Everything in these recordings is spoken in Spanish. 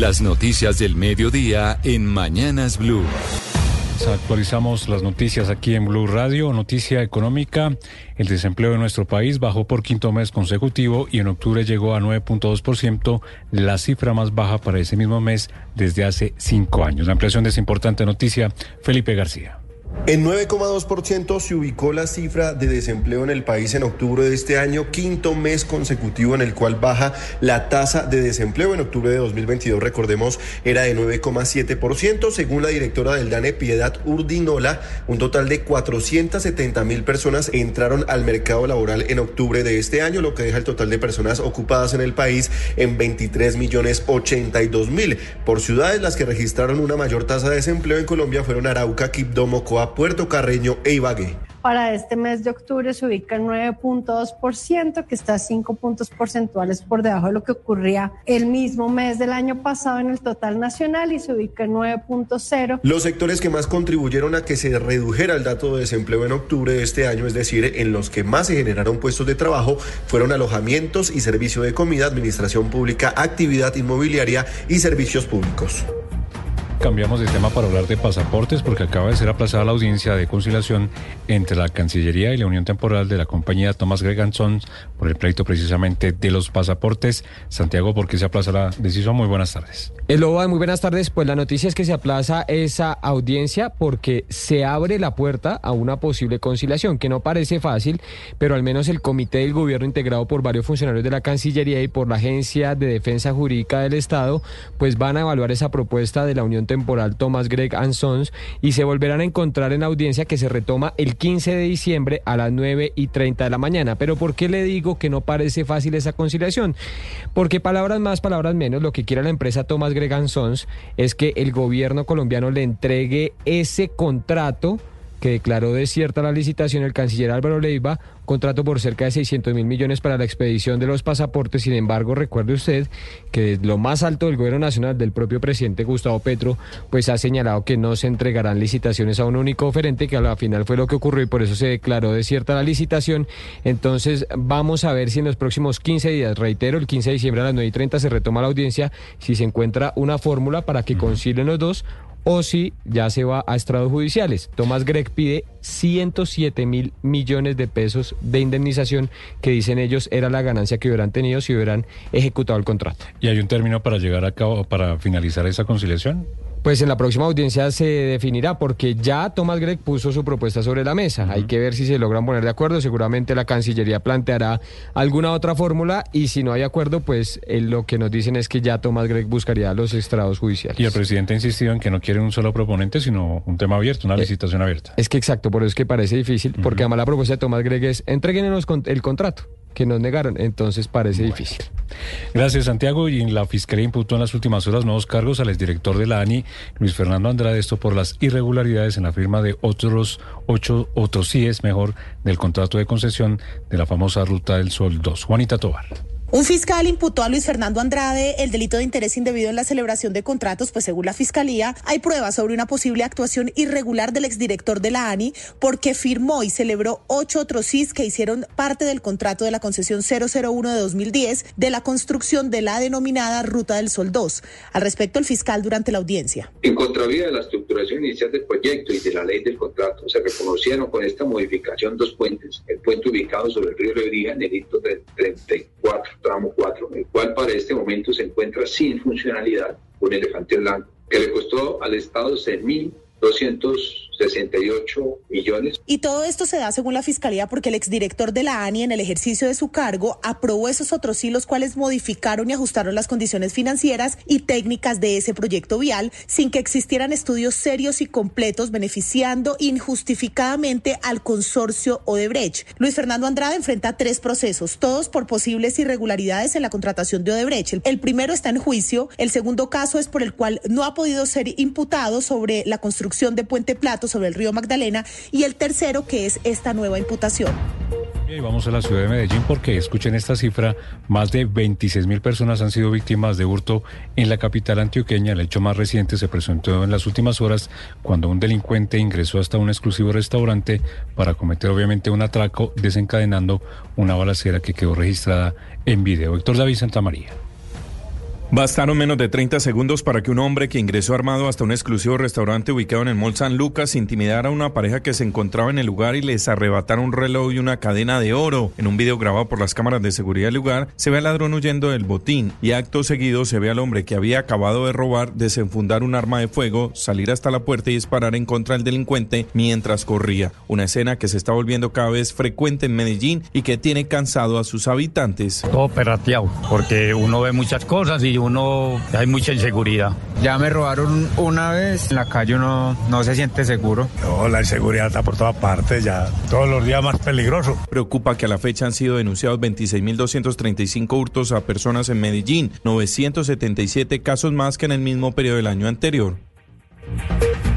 Las noticias del mediodía en Mañanas Blue. Actualizamos las noticias aquí en Blue Radio. Noticia económica. El desempleo en nuestro país bajó por quinto mes consecutivo y en octubre llegó a 9.2%, la cifra más baja para ese mismo mes desde hace cinco años. La ampliación de esta importante noticia, Felipe García. En 9,2% se ubicó la cifra de desempleo en el país en octubre de este año, quinto mes consecutivo en el cual baja la tasa de desempleo. En octubre de 2022, recordemos, era de 9,7%. Según la directora del DANE, Piedad Urdinola, un total de 470 mil personas entraron al mercado laboral en octubre de este año, lo que deja el total de personas ocupadas en el país en 23 millones 82 mil. Por ciudades, las que registraron una mayor tasa de desempleo en Colombia fueron Arauca, Quibdó, Mocoa, Puerto Carreño e Ibagué. Para este mes de octubre se ubica en 9.2%, que está 5 puntos porcentuales por debajo de lo que ocurría el mismo mes del año pasado en el total nacional y se ubica en 9.0. Los sectores que más contribuyeron a que se redujera el dato de desempleo en octubre de este año, es decir, en los que más se generaron puestos de trabajo, fueron alojamientos y servicio de comida, administración pública, actividad inmobiliaria y servicios públicos. Cambiamos de tema para hablar de pasaportes porque acaba de ser aplazada la audiencia de conciliación entre la Cancillería y la Unión Temporal de la compañía Thomas Greganson por el pleito precisamente de los pasaportes. Santiago, ¿por qué se aplaza la decisión? Muy buenas tardes. Eloba, muy buenas tardes. Pues la noticia es que se aplaza esa audiencia porque se abre la puerta a una posible conciliación, que no parece fácil, pero al menos el comité del gobierno integrado por varios funcionarios de la Cancillería y por la Agencia de Defensa Jurídica del Estado, pues van a evaluar esa propuesta de la Unión temporal Thomas Gregg and Sons y se volverán a encontrar en audiencia que se retoma el 15 de diciembre a las 9 y 30 de la mañana. Pero ¿por qué le digo que no parece fácil esa conciliación? Porque palabras más, palabras menos, lo que quiere la empresa Thomas Gregg and Sons es que el gobierno colombiano le entregue ese contrato que declaró desierta la licitación el canciller Álvaro Leiva, contrato por cerca de 600 mil millones para la expedición de los pasaportes. Sin embargo, recuerde usted que lo más alto del gobierno nacional del propio presidente Gustavo Petro, pues ha señalado que no se entregarán licitaciones a un único oferente, que al final fue lo que ocurrió y por eso se declaró desierta la licitación. Entonces, vamos a ver si en los próximos 15 días, reitero, el 15 de diciembre a las 9 y 30 se retoma la audiencia, si se encuentra una fórmula para que concilien los dos o si ya se va a estrados judiciales. Tomás Gregg pide 107 mil millones de pesos de indemnización que dicen ellos era la ganancia que hubieran tenido si hubieran ejecutado el contrato. ¿Y hay un término para llegar a cabo, para finalizar esa conciliación? Pues en la próxima audiencia se definirá porque ya Thomas Gregg puso su propuesta sobre la mesa. Hay que ver si se logran poner de acuerdo. Seguramente la Cancillería planteará alguna otra fórmula y si no hay acuerdo, pues eh, lo que nos dicen es que ya Thomas Gregg buscaría los estrados judiciales. Y el presidente ha insistido en que no quiere un solo proponente, sino un tema abierto, una licitación abierta. Es que exacto, por eso es que parece difícil, porque además la propuesta de Thomas Gregg es entreguenos el contrato que nos negaron, entonces parece difícil. Gracias, Santiago. Y la Fiscalía imputó en las últimas horas nuevos cargos al exdirector de la ANI, Luis Fernando Andrade, esto por las irregularidades en la firma de otros ocho, otros CIES, mejor, del contrato de concesión de la famosa Ruta del Sol 2. Juanita Tobar. Un fiscal imputó a Luis Fernando Andrade el delito de interés indebido en la celebración de contratos, pues según la fiscalía hay pruebas sobre una posible actuación irregular del exdirector de la ANI porque firmó y celebró ocho otros CIS que hicieron parte del contrato de la concesión 001 de 2010 de la construcción de la denominada Ruta del Sol 2. Al respecto, el fiscal durante la audiencia. En contravía de la estructuración inicial del proyecto y de la ley del contrato, se reconocieron con esta modificación dos puentes. El puente ubicado sobre el río Lebrija en el hito de 34 tramo 4, el cual para este momento se encuentra sin funcionalidad, un elefante blanco, que le costó al Estado 6.200 68 millones. Y todo esto se da según la Fiscalía porque el exdirector de la ANI en el ejercicio de su cargo aprobó esos otros hilos cuales modificaron y ajustaron las condiciones financieras y técnicas de ese proyecto vial sin que existieran estudios serios y completos beneficiando injustificadamente al consorcio Odebrecht. Luis Fernando Andrade enfrenta tres procesos, todos por posibles irregularidades en la contratación de Odebrecht. El primero está en juicio, el segundo caso es por el cual no ha podido ser imputado sobre la construcción de Puente Platos sobre el río Magdalena y el tercero que es esta nueva imputación. Y vamos a la ciudad de Medellín porque escuchen esta cifra, más de 26 mil personas han sido víctimas de hurto en la capital antioqueña. El hecho más reciente se presentó en las últimas horas cuando un delincuente ingresó hasta un exclusivo restaurante para cometer obviamente un atraco desencadenando una balacera que quedó registrada en video. Héctor David Santamaría. Bastaron menos de 30 segundos para que un hombre que ingresó armado hasta un exclusivo restaurante ubicado en el Mall San Lucas intimidara a una pareja que se encontraba en el lugar y les arrebatara un reloj y una cadena de oro. En un video grabado por las cámaras de seguridad del lugar, se ve al ladrón huyendo del botín y acto seguido se ve al hombre que había acabado de robar desenfundar un arma de fuego, salir hasta la puerta y disparar en contra del delincuente mientras corría. Una escena que se está volviendo cada vez frecuente en Medellín y que tiene cansado a sus habitantes. Todo perateado, porque uno ve muchas cosas y uno hay mucha inseguridad. Ya me robaron una vez, en la calle uno no se siente seguro. No, la inseguridad está por todas partes, ya todos los días más peligroso. Preocupa que a la fecha han sido denunciados 26.235 hurtos a personas en Medellín, 977 casos más que en el mismo periodo del año anterior.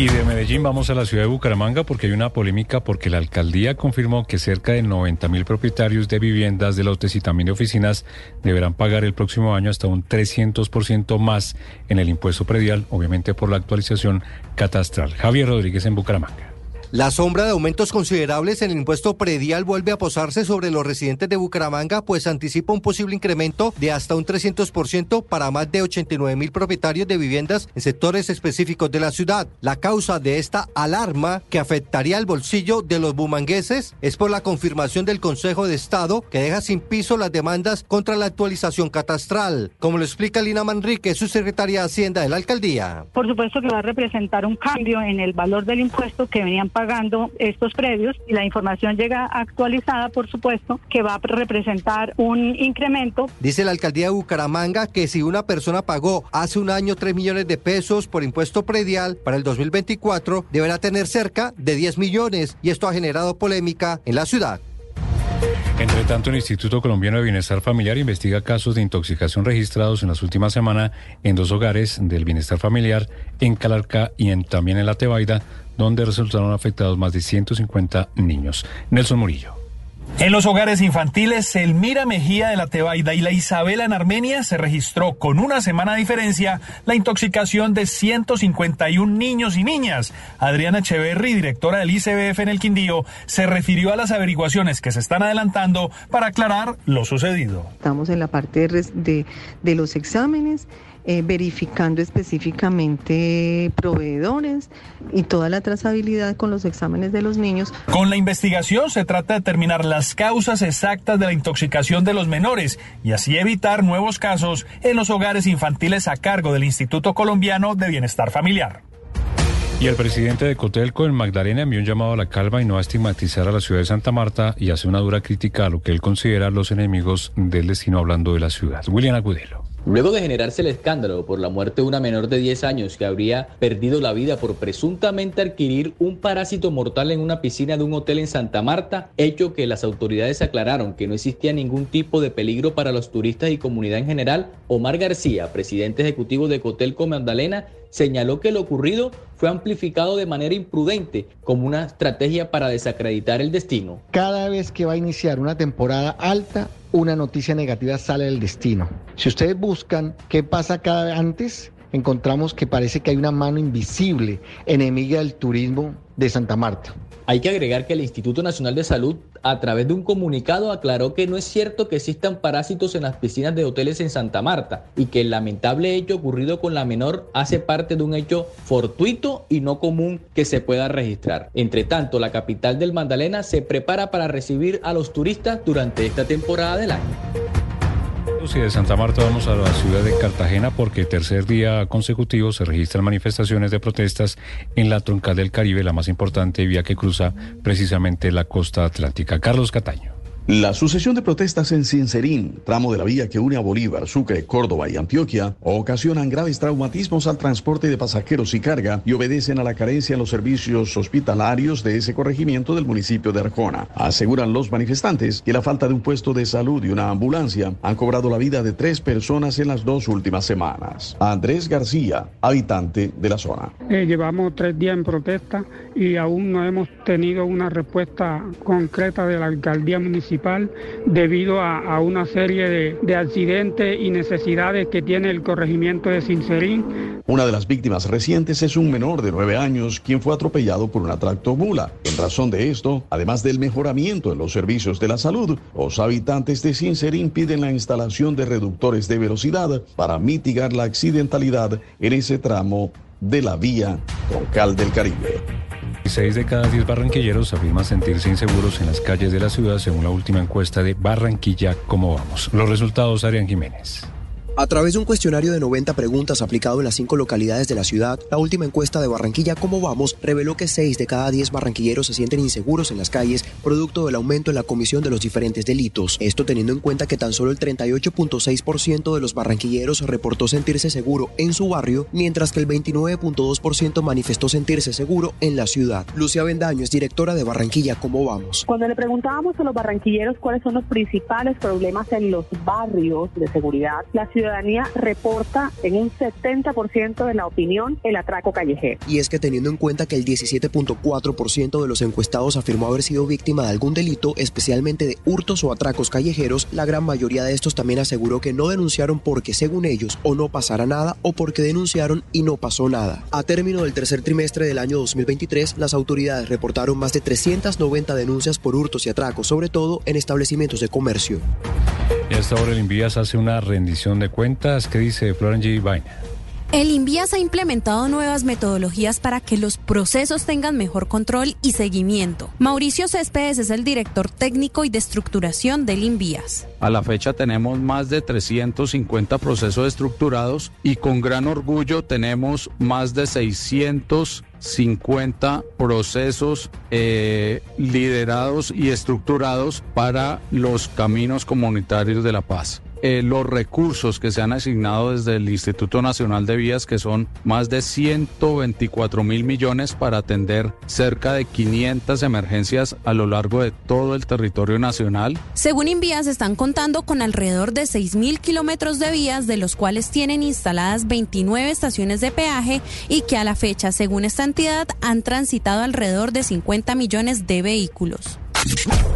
Y de Medellín vamos a la ciudad de Bucaramanga porque hay una polémica porque la alcaldía confirmó que cerca de 90 mil propietarios de viviendas, de lotes y también de oficinas deberán pagar el próximo año hasta un 300% más en el impuesto predial, obviamente por la actualización catastral. Javier Rodríguez en Bucaramanga. La sombra de aumentos considerables en el impuesto predial vuelve a posarse sobre los residentes de Bucaramanga, pues anticipa un posible incremento de hasta un 300% para más de 89 mil propietarios de viviendas en sectores específicos de la ciudad. La causa de esta alarma que afectaría el bolsillo de los bumangueses es por la confirmación del Consejo de Estado que deja sin piso las demandas contra la actualización catastral. Como lo explica Lina Manrique, su secretaria de Hacienda de la alcaldía. Por supuesto que va a representar un cambio en el valor del impuesto que venían pagando estos predios y la información llega actualizada, por supuesto, que va a representar un incremento. Dice la alcaldía de Bucaramanga que si una persona pagó hace un año 3 millones de pesos por impuesto predial para el 2024, deberá tener cerca de 10 millones y esto ha generado polémica en la ciudad. Entre tanto, el Instituto Colombiano de Bienestar Familiar investiga casos de intoxicación registrados en las últimas semanas en dos hogares del bienestar familiar, en Calarca y en, también en La Tebaida, donde resultaron afectados más de 150 niños. Nelson Murillo. En los hogares infantiles, Elmira Mejía de la Tebaida y la Isabela en Armenia se registró con una semana de diferencia la intoxicación de 151 niños y niñas. Adriana Echeverry, directora del ICBF en el Quindío, se refirió a las averiguaciones que se están adelantando para aclarar lo sucedido. Estamos en la parte de, de los exámenes eh, verificando específicamente proveedores y toda la trazabilidad con los exámenes de los niños. Con la investigación se trata de determinar las causas exactas de la intoxicación de los menores y así evitar nuevos casos en los hogares infantiles a cargo del Instituto Colombiano de Bienestar Familiar. Y el presidente de Cotelco en Magdalena envió un llamado a la calma y no a estigmatizar a la ciudad de Santa Marta y hace una dura crítica a lo que él considera los enemigos del destino hablando de la ciudad. William Agudelo. Luego de generarse el escándalo por la muerte de una menor de 10 años que habría perdido la vida por presuntamente adquirir un parásito mortal en una piscina de un hotel en Santa Marta, hecho que las autoridades aclararon que no existía ningún tipo de peligro para los turistas y comunidad en general, Omar García, presidente ejecutivo de Cotelco Magdalena, señaló que lo ocurrido fue amplificado de manera imprudente como una estrategia para desacreditar el destino. Cada vez que va a iniciar una temporada alta, una noticia negativa sale del destino. Si ustedes buscan qué pasa cada vez antes, encontramos que parece que hay una mano invisible enemiga del turismo de Santa Marta. Hay que agregar que el Instituto Nacional de Salud, a través de un comunicado, aclaró que no es cierto que existan parásitos en las piscinas de hoteles en Santa Marta y que el lamentable hecho ocurrido con la menor hace parte de un hecho fortuito y no común que se pueda registrar. Entre tanto, la capital del Magdalena se prepara para recibir a los turistas durante esta temporada del año. Y de Santa Marta vamos a la ciudad de Cartagena porque tercer día consecutivo se registran manifestaciones de protestas en la troncal del Caribe, la más importante vía que cruza precisamente la costa atlántica. Carlos Cataño. La sucesión de protestas en Sincerín, tramo de la vía que une a Bolívar, Sucre, Córdoba y Antioquia, ocasionan graves traumatismos al transporte de pasajeros y carga y obedecen a la carencia en los servicios hospitalarios de ese corregimiento del municipio de Arjona. Aseguran los manifestantes que la falta de un puesto de salud y una ambulancia han cobrado la vida de tres personas en las dos últimas semanas. Andrés García, habitante de la zona. Eh, llevamos tres días en protesta y aún no hemos tenido una respuesta concreta de la alcaldía municipal debido a, una serie de, de accidentes y necesidades que tiene el corregimiento de Sincerín. Una de las víctimas recientes es un menor de nueve años quien fue atropellado por una tractomula. En razón de esto, además del mejoramiento en los servicios de la salud, los habitantes de Sincerín piden la instalación de reductores de velocidad para mitigar la accidentalidad en ese tramo de la vía troncal del Caribe. Seis de cada diez barranquilleros afirman sentirse inseguros en las calles de la ciudad según la última encuesta de Barranquilla. ¿Cómo vamos? Los resultados, Arián Jiménez. A través de un cuestionario de 90 preguntas aplicado en las cinco localidades de la ciudad, la última encuesta de Barranquilla Cómo Vamos reveló que 6 de cada 10 barranquilleros se sienten inseguros en las calles producto del aumento en la comisión de los diferentes delitos. Esto teniendo en cuenta que tan solo el 38.6% de los barranquilleros reportó sentirse seguro en su barrio, mientras que el 29.2% manifestó sentirse seguro en la ciudad. Lucia Bendaño es directora de Barranquilla Cómo Vamos. Cuando le preguntábamos a los barranquilleros cuáles son los principales problemas en los barrios de seguridad, la ciudad ciudadanía reporta en un 70% de la opinión el atraco callejero. Y es que teniendo en cuenta que el 17.4% de los encuestados afirmó haber sido víctima de algún delito, especialmente de hurtos o atracos callejeros, la gran mayoría de estos también aseguró que no denunciaron porque según ellos o no pasara nada o porque denunciaron y no pasó nada. A término del tercer trimestre del año 2023, las autoridades reportaron más de 390 denuncias por hurtos y atracos, sobre todo en establecimientos de comercio. Y hasta ahora el Invías hace una rendición de cuentas. ¿Qué dice Florence G. Vaina? El Invías ha implementado nuevas metodologías para que los procesos tengan mejor control y seguimiento. Mauricio Céspedes es el director técnico y de estructuración del Invías. A la fecha tenemos más de 350 procesos estructurados y con gran orgullo tenemos más de 650 procesos eh, liderados y estructurados para los caminos comunitarios de la paz. Eh, los recursos que se han asignado desde el Instituto Nacional de Vías, que son más de 124 mil millones para atender cerca de 500 emergencias a lo largo de todo el territorio nacional. Según Invías, están contando con alrededor de 6 mil kilómetros de vías, de los cuales tienen instaladas 29 estaciones de peaje y que a la fecha, según esta entidad, han transitado alrededor de 50 millones de vehículos.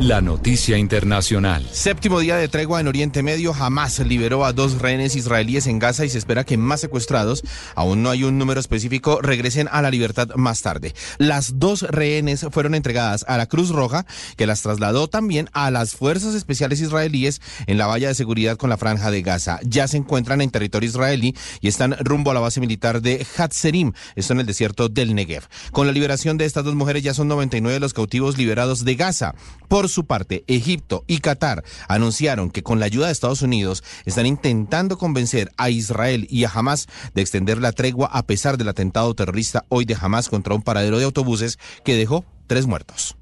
La noticia internacional. Séptimo día de tregua en Oriente Medio. Jamás liberó a dos rehenes israelíes en Gaza y se espera que más secuestrados, aún no hay un número específico, regresen a la libertad más tarde. Las dos rehenes fueron entregadas a la Cruz Roja, que las trasladó también a las fuerzas especiales israelíes en la valla de seguridad con la franja de Gaza. Ya se encuentran en territorio israelí y están rumbo a la base militar de Hatzerim, esto en el desierto del Negev. Con la liberación de estas dos mujeres ya son 99 los cautivos liberados de Gaza. Por su parte, Egipto y Qatar anunciaron que con la ayuda de Estados Unidos están intentando convencer a Israel y a Hamas de extender la tregua a pesar del atentado terrorista hoy de Hamas contra un paradero de autobuses que dejó tres muertos.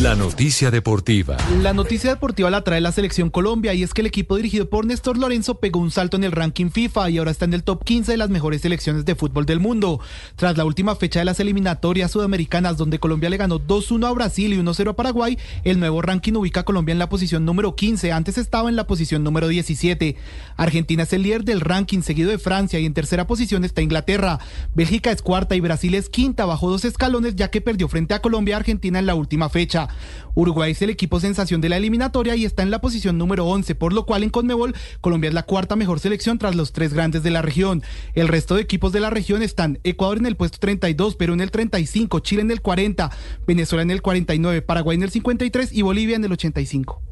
La noticia deportiva. La noticia deportiva la trae la selección Colombia y es que el equipo dirigido por Néstor Lorenzo pegó un salto en el ranking FIFA y ahora está en el top 15 de las mejores selecciones de fútbol del mundo. Tras la última fecha de las eliminatorias sudamericanas donde Colombia le ganó 2-1 a Brasil y 1-0 a Paraguay, el nuevo ranking ubica a Colombia en la posición número 15, antes estaba en la posición número 17. Argentina es el líder del ranking seguido de Francia y en tercera posición está Inglaterra. Bélgica es cuarta y Brasil es quinta bajo dos escalones ya que perdió frente a Colombia Argentina en la última fecha. Uruguay es el equipo sensación de la eliminatoria y está en la posición número 11, por lo cual en Conmebol Colombia es la cuarta mejor selección tras los tres grandes de la región. El resto de equipos de la región están Ecuador en el puesto 32, Perú en el 35, Chile en el 40, Venezuela en el 49, Paraguay en el 53 y Bolivia en el 85.